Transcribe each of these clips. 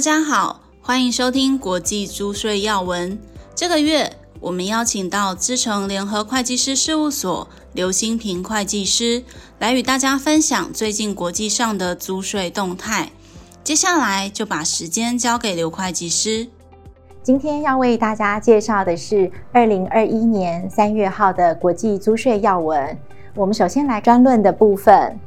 大家好，欢迎收听国际租税要闻。这个月我们邀请到资诚联合会计师事务所刘新平会计师来与大家分享最近国际上的租税动态。接下来就把时间交给刘会计师。今天要为大家介绍的是二零二一年三月号的国际租税要闻。我们首先来专论的部分。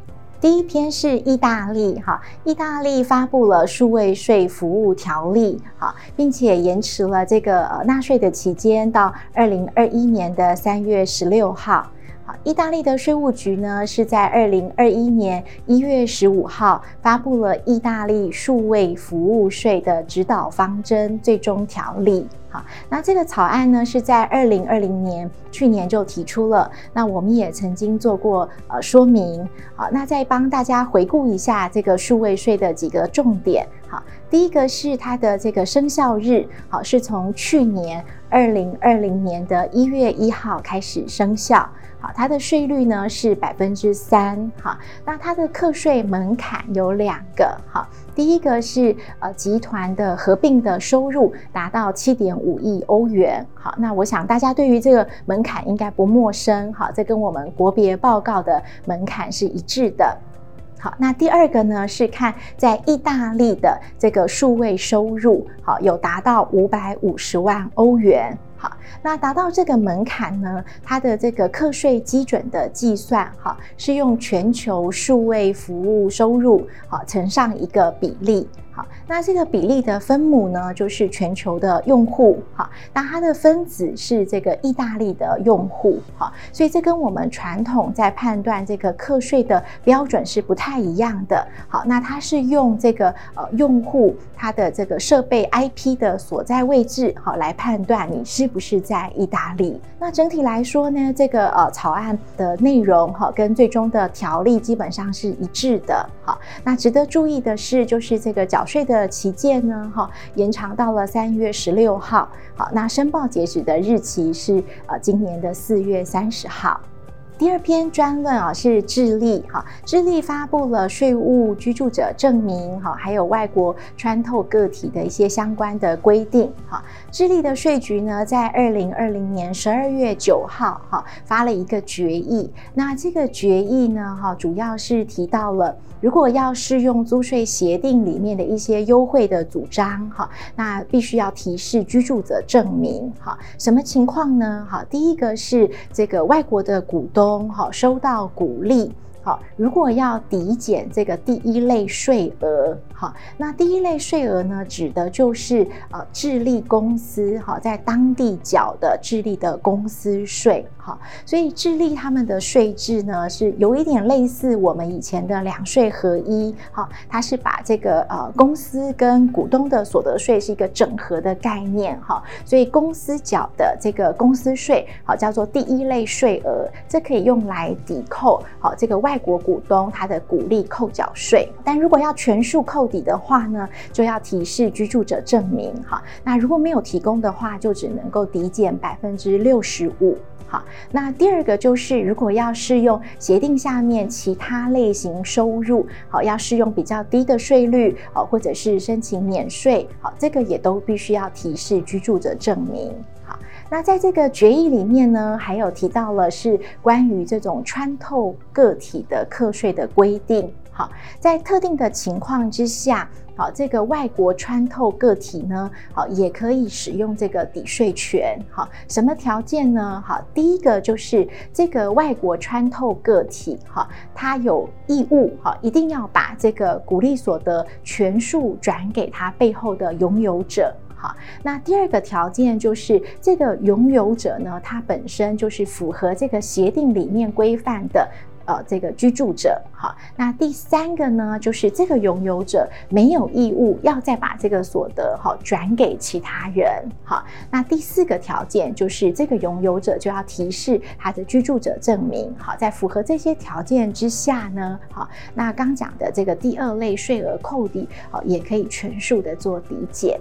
第一篇是意大利，哈，意大利发布了数位税服务条例，哈，并且延迟了这个呃纳税的期间到二零二一年的三月十六号。好，意大利的税务局呢是在二零二一年一月十五号发布了意大利数位服务税的指导方针最终条例。好，那这个草案呢是在二零二零年去年就提出了，那我们也曾经做过呃说明。好，那再帮大家回顾一下这个数位税的几个重点。好，第一个是它的这个生效日，好，是从去年二零二零年的一月一号开始生效。好，它的税率呢是百分之三。好，那它的课税门槛有两个。好，第一个是呃集团的合并的收入达到七点五亿欧元。好，那我想大家对于这个门槛应该不陌生。好，这跟我们国别报告的门槛是一致的。好，那第二个呢是看在意大利的这个数位收入，好，有达到五百五十万欧元。好，那达到这个门槛呢，它的这个课税基准的计算，哈，是用全球数位服务收入，好，乘上一个比例。好，那这个比例的分母呢，就是全球的用户，哈，那它的分子是这个意大利的用户，哈，所以这跟我们传统在判断这个课税的标准是不太一样的，好，那它是用这个呃用户它的这个设备 IP 的所在位置，好，来判断你是不是在意大利。那整体来说呢，这个呃草案的内容哈，跟最终的条例基本上是一致的，好，那值得注意的是，就是这个缴税的旗舰呢，哈，延长到了三月十六号。好，那申报截止的日期是呃今年的四月三十号。第二篇专论啊是智利哈，智利发布了税务居住者证明哈，还有外国穿透个体的一些相关的规定哈。智利的税局呢，在二零二零年十二月九号哈发了一个决议，那这个决议呢哈，主要是提到了如果要适用租税协定里面的一些优惠的主张哈，那必须要提示居住者证明哈。什么情况呢？哈，第一个是这个外国的股东。好，收到鼓励。好，如果要抵减这个第一类税额，好，那第一类税额呢，指的就是呃智利公司哈在当地缴的智利的公司税，好，所以智利他们的税制呢是有一点类似我们以前的两税合一，好，它是把这个呃公司跟股东的所得税是一个整合的概念，哈，所以公司缴的这个公司税，好叫做第一类税额，这可以用来抵扣，好这个外。外国股东他的股利扣缴税，但如果要全数扣抵的话呢，就要提示居住者证明。哈，那如果没有提供的话，就只能够抵减百分之六十五。好，那第二个就是，如果要适用协定下面其他类型收入，好，要适用比较低的税率，哦，或者是申请免税，好，这个也都必须要提示居住者证明。那在这个决议里面呢，还有提到了是关于这种穿透个体的课税的规定。好，在特定的情况之下，好，这个外国穿透个体呢，好，也可以使用这个抵税权。好，什么条件呢？好，第一个就是这个外国穿透个体，哈，他有义务，哈，一定要把这个股利所得全数转给他背后的拥有者。好，那第二个条件就是这个拥有者呢，他本身就是符合这个协定里面规范的，呃，这个居住者。好，那第三个呢，就是这个拥有者没有义务要再把这个所得好转给其他人。好，那第四个条件就是这个拥有者就要提示他的居住者证明。好，在符合这些条件之下呢，好，那刚讲的这个第二类税额扣抵，好，也可以全数的做抵减。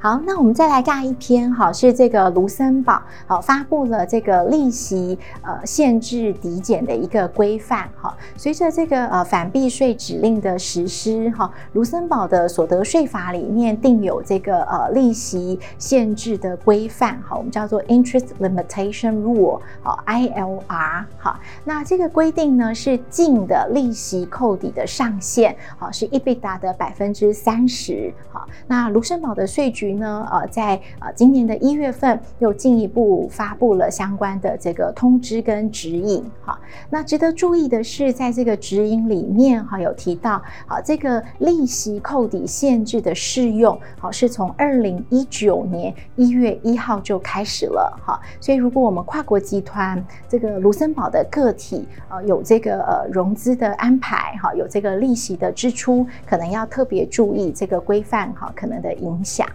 好，那我们再来看一篇哈，是这个卢森堡啊发布了这个利息呃限制抵减的一个规范哈。随着这个呃反避税指令的实施哈，卢森堡的所得税法里面定有这个呃利息限制的规范哈，我们叫做 Interest Limitation Rule 好 ILR 哈。那这个规定呢是净的利息扣抵的上限好是 EBITDA 的百分之三十好。那卢森堡的税局。呢，呃，在呃今年的一月份又进一步发布了相关的这个通知跟指引，哈。那值得注意的是，在这个指引里面，哈，有提到，啊，这个利息扣抵限制的适用，好，是从二零一九年一月一号就开始了，哈。所以，如果我们跨国集团这个卢森堡的个体，呃，有这个呃融资的安排，哈，有这个利息的支出，可能要特别注意这个规范，哈，可能的影响。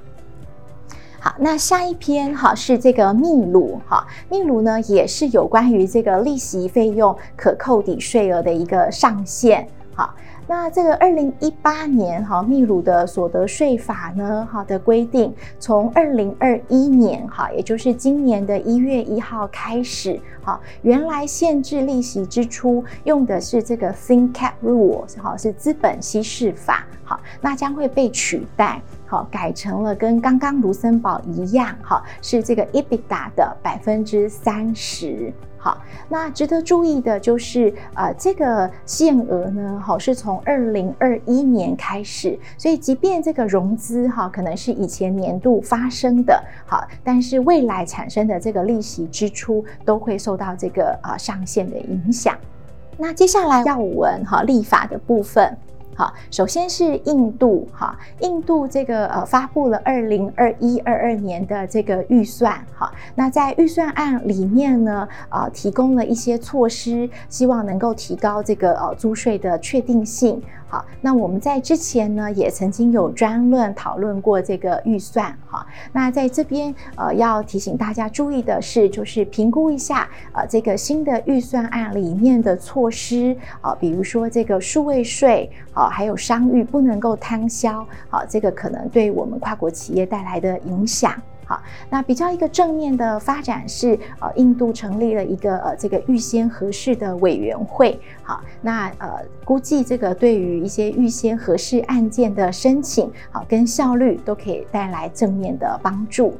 好，那下一篇哈是这个秘鲁哈，秘鲁呢也是有关于这个利息费用可扣抵税额的一个上限。好，那这个二零一八年哈秘鲁的所得税法呢哈的规定，从二零二一年哈，也就是今年的一月一号开始，哈，原来限制利息支出用的是这个 Think cap rule，哈是资本稀释法，好，那将会被取代。改成了跟刚刚卢森堡一样，哈，是这个 EBITDA 的百分之三十。好，那值得注意的就是，呃，这个限额呢，好，是从二零二一年开始，所以即便这个融资哈，可能是以前年度发生的，好，但是未来产生的这个利息支出都会受到这个呃上限的影响。那接下来要闻哈立法的部分。好，首先是印度哈，印度这个呃发布了二零二一二二年的这个预算哈，那在预算案里面呢，呃提供了一些措施，希望能够提高这个呃租税的确定性。好，那我们在之前呢也曾经有专论讨论过这个预算哈，那在这边呃要提醒大家注意的是，就是评估一下呃这个新的预算案里面的措施啊，比如说这个数位税啊，还有商誉不能够摊销啊，这个可能对我们跨国企业带来的影响。好，那比较一个正面的发展是，呃，印度成立了一个呃这个预先核释的委员会。好，那呃估计这个对于一些预先核释案件的申请，好跟效率都可以带来正面的帮助。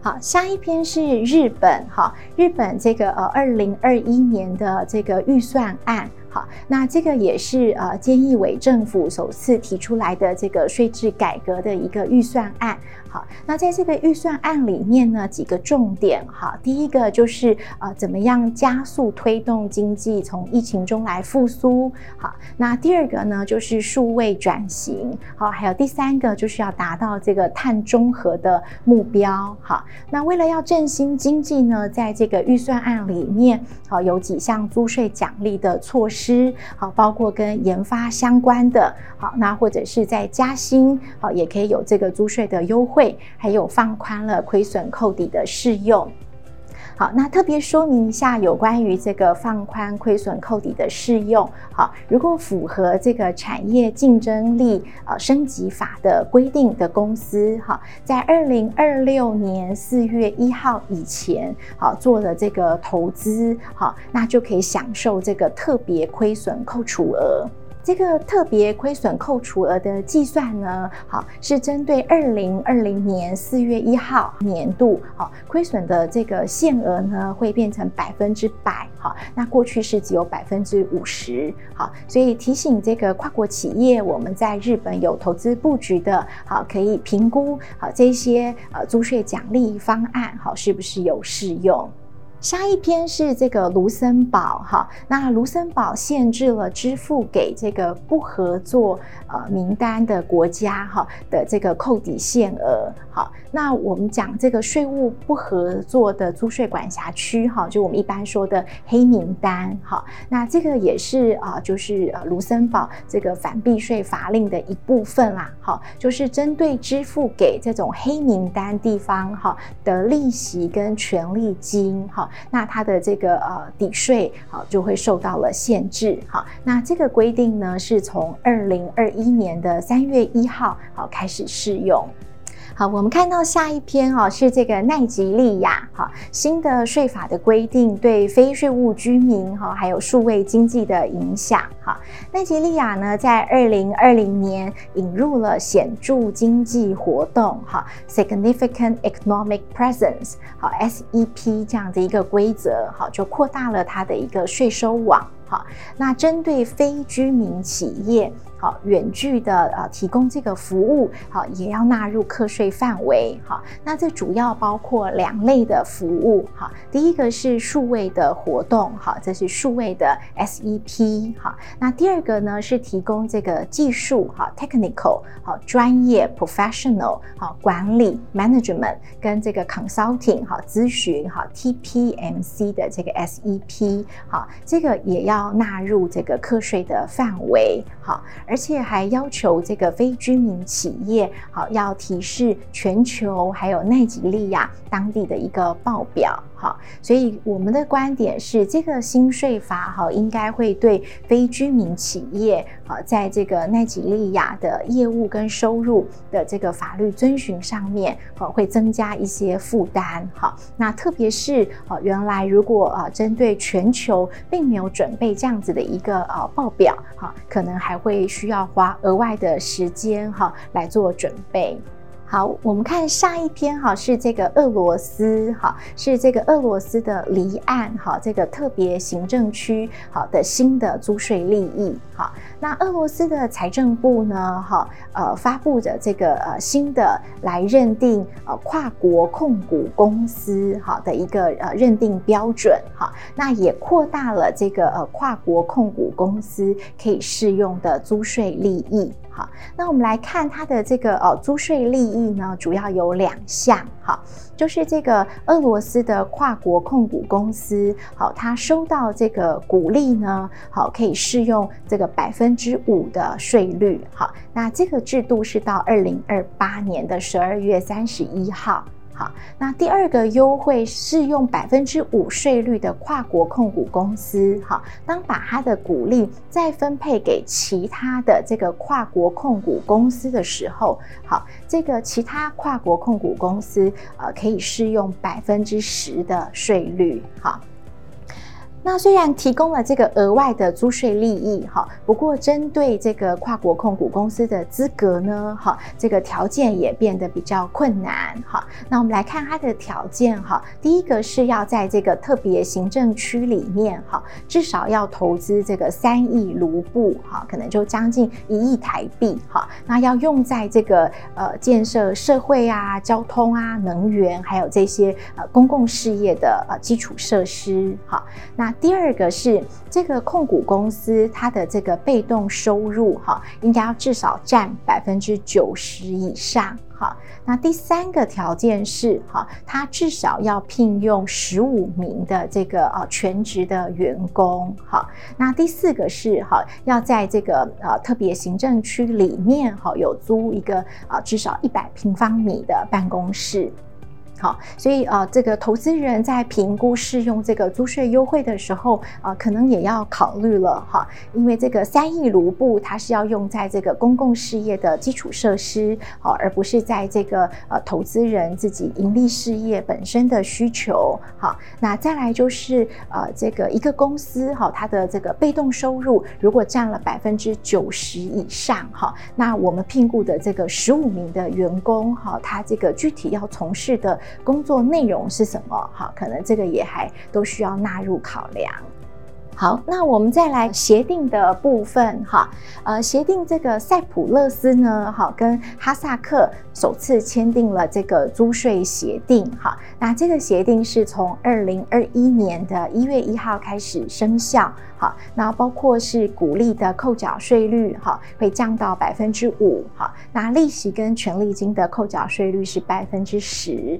好，下一篇是日本，哈，日本这个呃二零二一年的这个预算案。好，那这个也是呃，菅义伟政府首次提出来的这个税制改革的一个预算案。好，那在这个预算案里面呢，几个重点哈，第一个就是呃，怎么样加速推动经济从疫情中来复苏。好，那第二个呢，就是数位转型。好，还有第三个就是要达到这个碳中和的目标。好，那为了要振兴经济呢，在这个预算案里面，好有几项租税奖励的措施。好，包括跟研发相关的，好，那或者是在加薪，好，也可以有这个租税的优惠还有放宽了亏损扣抵的适用。好，那特别说明一下有关于这个放宽亏损扣抵的适用。好，如果符合这个产业竞争力呃升级法的规定的公司，哈，在二零二六年四月一号以前，好做了这个投资，好，那就可以享受这个特别亏损扣除额。这个特别亏损扣除额的计算呢，好，是针对二零二零年四月一号年度，好，亏损的这个限额呢，会变成百分之百，好，那过去是只有百分之五十，好，所以提醒这个跨国企业，我们在日本有投资布局的，好，可以评估好这些呃租税奖励方案，好，是不是有适用。下一篇是这个卢森堡哈，那卢森堡限制了支付给这个不合作呃名单的国家哈的这个扣抵限额。好，那我们讲这个税务不合作的租税管辖区哈，就我们一般说的黑名单哈。那这个也是啊，就是呃卢森堡这个反避税法令的一部分啦。好，就是针对支付给这种黑名单地方哈的利息跟权利金哈。那它的这个呃抵税好就会受到了限制好，那这个规定呢是从二零二一年的三月一号好开始适用。好，我们看到下一篇哦，是这个奈及利亚哈新的税法的规定对非税务居民哈还有数位经济的影响哈。奈及利亚呢，在二零二零年引入了显著经济活动哈 （Significant Economic Presence） 好 SEP 这样的一个规则哈，就扩大了它的一个税收网好。那针对非居民企业。好，远距的呃提供这个服务，好也要纳入课税范围。好，那这主要包括两类的服务。好，第一个是数位的活动，好，这是数位的 SEP。好，那第二个呢是提供这个技术，好 technical，好专业 professional，好管理 management 跟这个 consulting，好咨询，好 TPMC 的这个 SEP。好，这个也要要纳入这个课税的范围。好。而且还要求这个非居民企业，好要提示全球还有奈及利亚当地的一个报表。好，所以我们的观点是，这个新税法哈，应该会对非居民企业啊，在这个奈及利亚的业务跟收入的这个法律遵循上面，啊，会增加一些负担。哈，那特别是啊，原来如果啊，针对全球并没有准备这样子的一个呃报表，哈，可能还会需要花额外的时间哈来做准备。好，我们看下一篇哈，是这个俄罗斯哈，是这个俄罗斯的离岸哈，这个特别行政区好的新的租税利益哈。那俄罗斯的财政部呢哈，呃，发布的这个呃新的来认定呃跨国控股公司哈的一个呃认定标准哈，那也扩大了这个呃跨国控股公司可以适用的租税利益。好，那我们来看它的这个呃租税利益呢，主要有两项，好，就是这个俄罗斯的跨国控股公司，好，它收到这个鼓励呢，好，可以适用这个百分之五的税率，好，那这个制度是到二零二八年的十二月三十一号。好，那第二个优惠适用百分之五税率的跨国控股公司，好，当把它的股利再分配给其他的这个跨国控股公司的时候，好，这个其他跨国控股公司呃可以适用百分之十的税率，好。那虽然提供了这个额外的租税利益，哈，不过针对这个跨国控股公司的资格呢，哈，这个条件也变得比较困难，哈。那我们来看它的条件，哈，第一个是要在这个特别行政区里面，哈，至少要投资这个三亿卢布，哈，可能就将近一亿台币，哈。那要用在这个呃建设社会啊、交通啊、能源，还有这些呃公共事业的呃基础设施，哈。那第二个是这个控股公司，它的这个被动收入哈，应该要至少占百分之九十以上哈。那第三个条件是哈，它至少要聘用十五名的这个啊全职的员工哈。那第四个是哈，要在这个呃特别行政区里面哈，有租一个啊至少一百平方米的办公室。好，所以啊，这个投资人在评估适用这个租税优惠的时候，啊，可能也要考虑了哈，因为这个三亿卢布它是要用在这个公共事业的基础设施，好，而不是在这个呃投资人自己盈利事业本身的需求。好，那再来就是呃，这个一个公司哈，它的这个被动收入如果占了百分之九十以上哈，那我们聘雇的这个十五名的员工哈，他这个具体要从事的。工作内容是什么？哈，可能这个也还都需要纳入考量。好，那我们再来协定的部分，哈，呃，协定这个塞浦路斯呢，哈，跟哈萨克首次签订了这个租税协定，哈，那这个协定是从二零二一年的一月一号开始生效，哈，那包括是股利的扣缴税率，哈，会降到百分之五，哈，那利息跟权利金的扣缴税率是百分之十。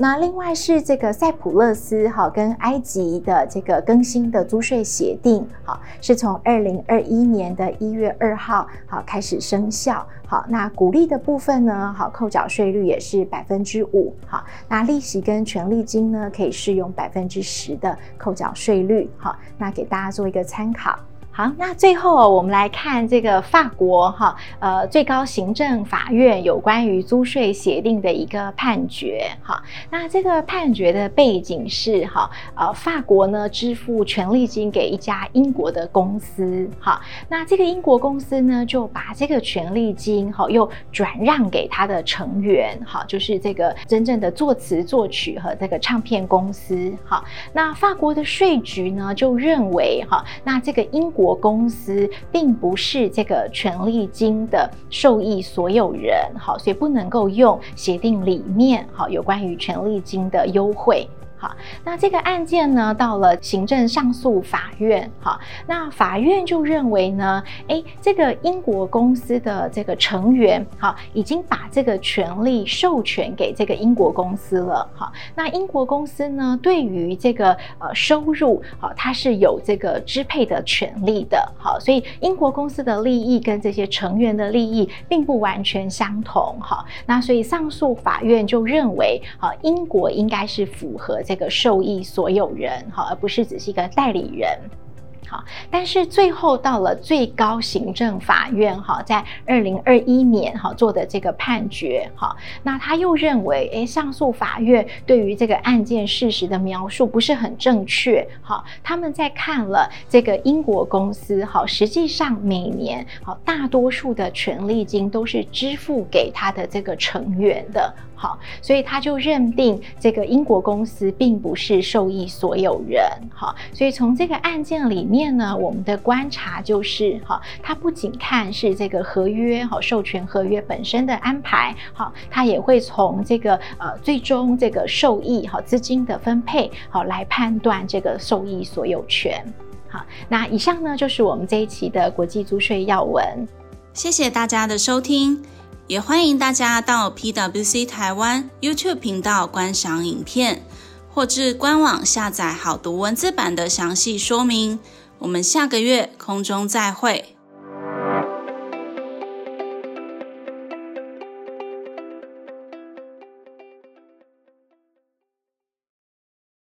那另外是这个塞浦路斯哈跟埃及的这个更新的租税协定，好，是从二零二一年的一月二号好开始生效。好，那鼓励的部分呢，好，扣缴税率也是百分之五。好，那利息跟权利金呢，可以适用百分之十的扣缴税率。好，那给大家做一个参考。好，那最后我们来看这个法国哈，呃，最高行政法院有关于租税协定的一个判决哈。那这个判决的背景是哈，呃，法国呢支付权利金给一家英国的公司哈，那这个英国公司呢就把这个权利金哈又转让给他的成员哈，就是这个真正的作词作曲和这个唱片公司哈。那法国的税局呢就认为哈，那这个英国公司并不是这个权利金的受益所有人，好，所以不能够用协定里面好有关于权利金的优惠。好，那这个案件呢，到了行政上诉法院，好，那法院就认为呢，诶，这个英国公司的这个成员，好，已经把这个权利授权给这个英国公司了，好，那英国公司呢，对于这个呃收入，好，它是有这个支配的权利的，好，所以英国公司的利益跟这些成员的利益并不完全相同，好，那所以上诉法院就认为，好，英国应该是符合。这个受益所有人，好，而不是只是一个代理人。好，但是最后到了最高行政法院，哈，在二零二一年，哈做的这个判决，哈，那他又认为，诶，上诉法院对于这个案件事实的描述不是很正确，哈，他们在看了这个英国公司，哈，实际上每年，好，大多数的权利金都是支付给他的这个成员的，好，所以他就认定这个英国公司并不是受益所有人，好，所以从这个案件里面。呢，我们的观察就是哈，他不仅看是这个合约哈，授权合约本身的安排好，他也会从这个呃最终这个受益哈资金的分配好来判断这个受益所有权。好，那以上呢就是我们这一期的国际租税要闻。谢谢大家的收听，也欢迎大家到 PwC 台湾 YouTube 频道观赏影片，或至官网下载好读文字版的详细说明。我们下个月空中再会。